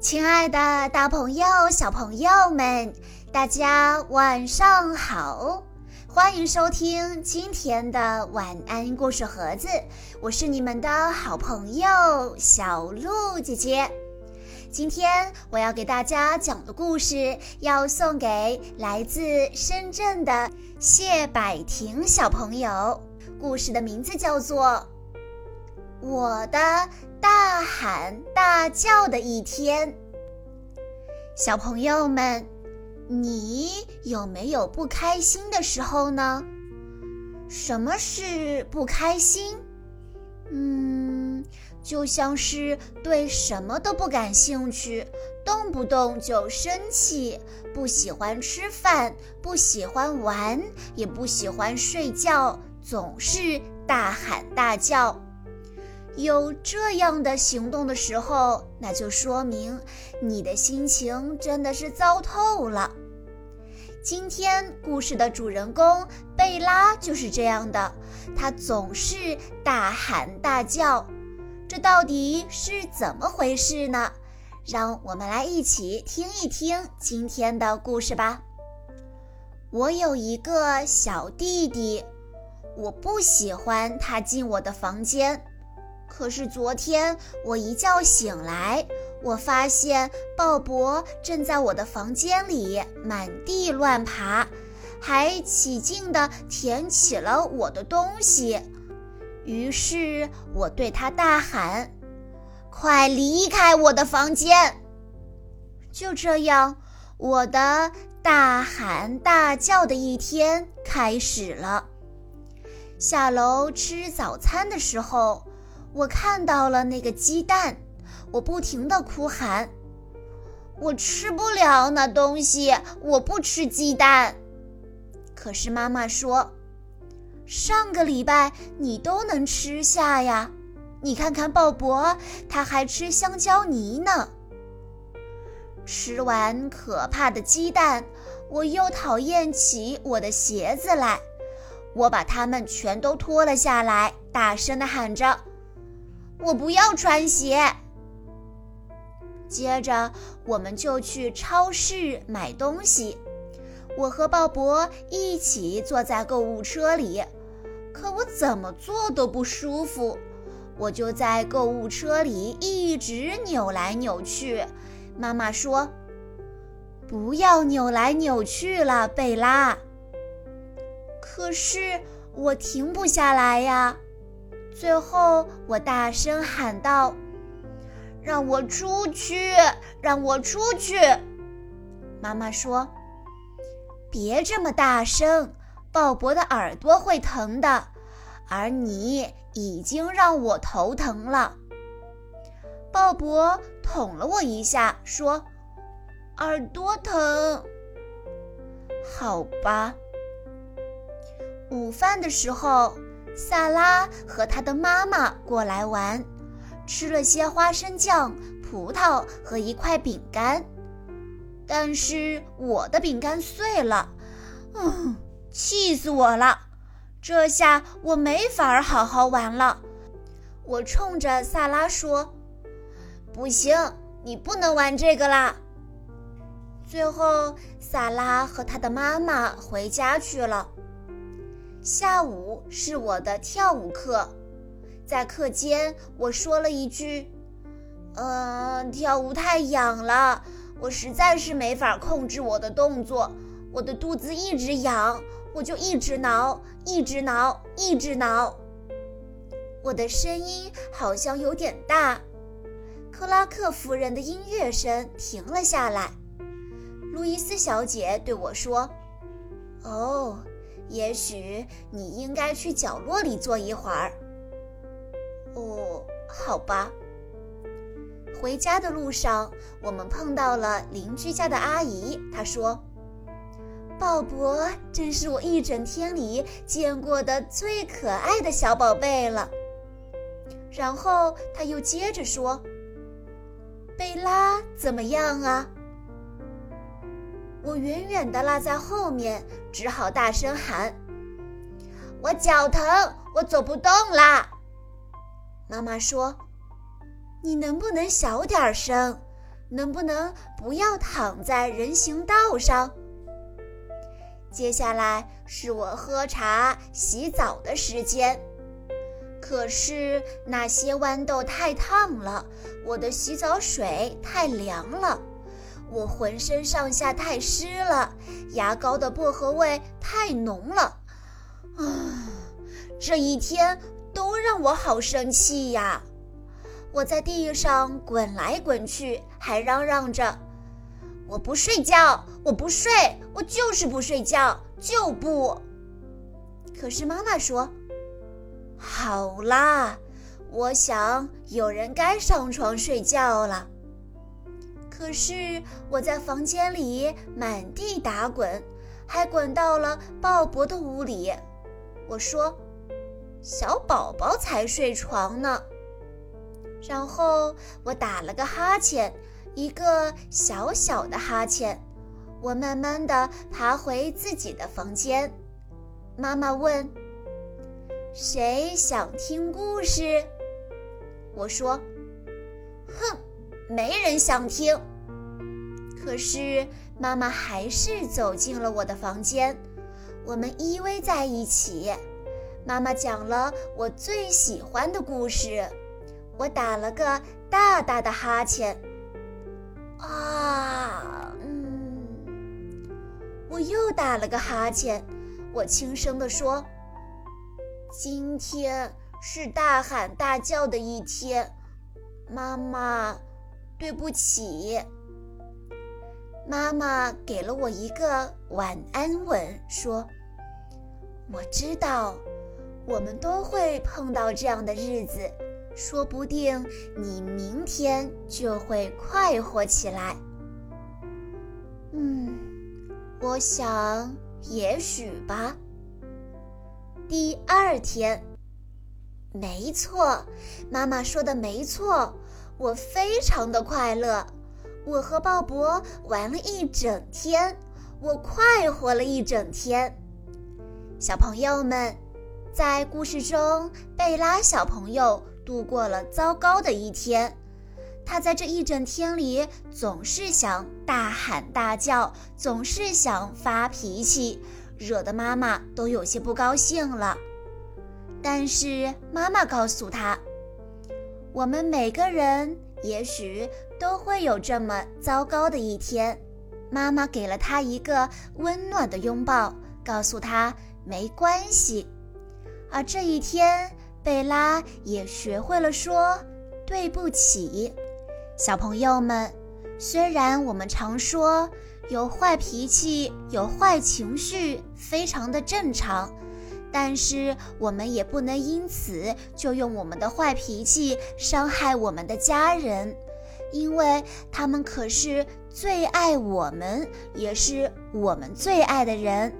亲爱的，大朋友、小朋友们，大家晚上好！欢迎收听今天的晚安故事盒子，我是你们的好朋友小鹿姐姐。今天我要给大家讲的故事，要送给来自深圳的谢百婷小朋友。故事的名字叫做《我的大喊大叫的一天》。小朋友们，你有没有不开心的时候呢？什么是不开心？嗯，就像是对什么都不感兴趣，动不动就生气，不喜欢吃饭，不喜欢玩，也不喜欢睡觉，总是大喊大叫。有这样的行动的时候，那就说明你的心情真的是糟透了。今天故事的主人公贝拉就是这样的，她总是大喊大叫，这到底是怎么回事呢？让我们来一起听一听今天的故事吧。我有一个小弟弟，我不喜欢他进我的房间。可是昨天我一觉醒来，我发现鲍勃正在我的房间里满地乱爬，还起劲地舔起了我的东西。于是我对他大喊：“快离开我的房间！”就这样，我的大喊大叫的一天开始了。下楼吃早餐的时候。我看到了那个鸡蛋，我不停地哭喊：“我吃不了那东西，我不吃鸡蛋。”可是妈妈说：“上个礼拜你都能吃下呀，你看看鲍勃，他还吃香蕉泥呢。”吃完可怕的鸡蛋，我又讨厌起我的鞋子来，我把它们全都脱了下来，大声地喊着。我不要穿鞋。接着，我们就去超市买东西。我和鲍勃一起坐在购物车里，可我怎么坐都不舒服。我就在购物车里一直扭来扭去。妈妈说：“不要扭来扭去了，贝拉。”可是我停不下来呀。最后，我大声喊道：“让我出去！让我出去！”妈妈说：“别这么大声，鲍勃的耳朵会疼的。而你已经让我头疼了。”鲍勃捅了我一下，说：“耳朵疼。”好吧。午饭的时候。萨拉和他的妈妈过来玩，吃了些花生酱、葡萄和一块饼干。但是我的饼干碎了，嗯，气死我了！这下我没法好好玩了。我冲着萨拉说：“不行，你不能玩这个啦。”最后，萨拉和他的妈妈回家去了。下午是我的跳舞课，在课间我说了一句：“呃，跳舞太痒了，我实在是没法控制我的动作，我的肚子一直痒，我就一直挠，一直挠，一直挠。”我的声音好像有点大。克拉克夫人的音乐声停了下来。路易斯小姐对我说：“哦。”也许你应该去角落里坐一会儿。哦，好吧。回家的路上，我们碰到了邻居家的阿姨。她说：“鲍勃真是我一整天里见过的最可爱的小宝贝了。”然后她又接着说：“贝拉怎么样啊？”我远远地落在后面，只好大声喊：“我脚疼，我走不动啦！”妈妈说：“你能不能小点声？能不能不要躺在人行道上？接下来是我喝茶、洗澡的时间。可是那些豌豆太烫了，我的洗澡水太凉了，我浑身上下太湿了，牙膏的薄荷味太浓了。啊，这一天都让我好生气呀！我在地上滚来滚去，还嚷嚷着：“我不睡觉，我不睡，我就是不睡觉，就不。”可是妈妈说。好啦，我想有人该上床睡觉了。可是我在房间里满地打滚，还滚到了鲍勃的屋里。我说：“小宝宝才睡床呢。”然后我打了个哈欠，一个小小的哈欠。我慢慢的爬回自己的房间。妈妈问。谁想听故事？我说：“哼，没人想听。”可是妈妈还是走进了我的房间，我们依偎在一起。妈妈讲了我最喜欢的故事，我打了个大大的哈欠。啊，嗯，我又打了个哈欠。我轻声地说。今天是大喊大叫的一天，妈妈，对不起。妈妈给了我一个晚安吻，说：“我知道，我们都会碰到这样的日子，说不定你明天就会快活起来。”嗯，我想，也许吧。第二天，没错，妈妈说的没错，我非常的快乐。我和鲍勃玩了一整天，我快活了一整天。小朋友们，在故事中，贝拉小朋友度过了糟糕的一天。他在这一整天里总是想大喊大叫，总是想发脾气。惹得妈妈都有些不高兴了，但是妈妈告诉他：“我们每个人也许都会有这么糟糕的一天。”妈妈给了他一个温暖的拥抱，告诉他没关系。而这一天，贝拉也学会了说对不起。小朋友们，虽然我们常说，有坏脾气，有坏情绪，非常的正常。但是我们也不能因此就用我们的坏脾气伤害我们的家人，因为他们可是最爱我们，也是我们最爱的人。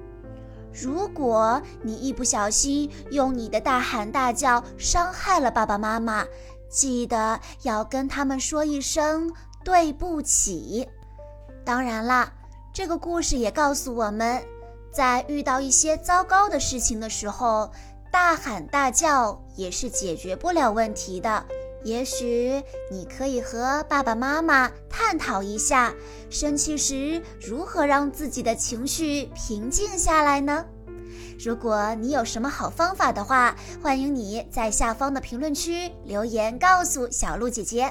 如果你一不小心用你的大喊大叫伤害了爸爸妈妈，记得要跟他们说一声对不起。当然啦。这个故事也告诉我们，在遇到一些糟糕的事情的时候，大喊大叫也是解决不了问题的。也许你可以和爸爸妈妈探讨一下，生气时如何让自己的情绪平静下来呢？如果你有什么好方法的话，欢迎你在下方的评论区留言告诉小鹿姐姐。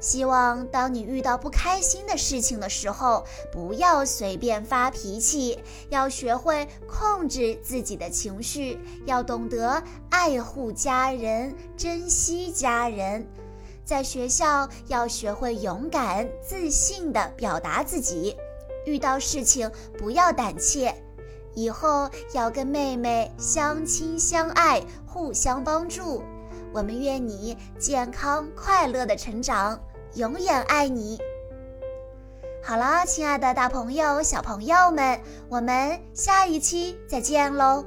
希望当你遇到不开心的事情的时候，不要随便发脾气，要学会控制自己的情绪，要懂得爱护家人，珍惜家人。在学校要学会勇敢、自信地表达自己，遇到事情不要胆怯，以后要跟妹妹相亲相爱，互相帮助。我们愿你健康快乐的成长。永远爱你。好了，亲爱的大朋友、小朋友们，我们下一期再见喽。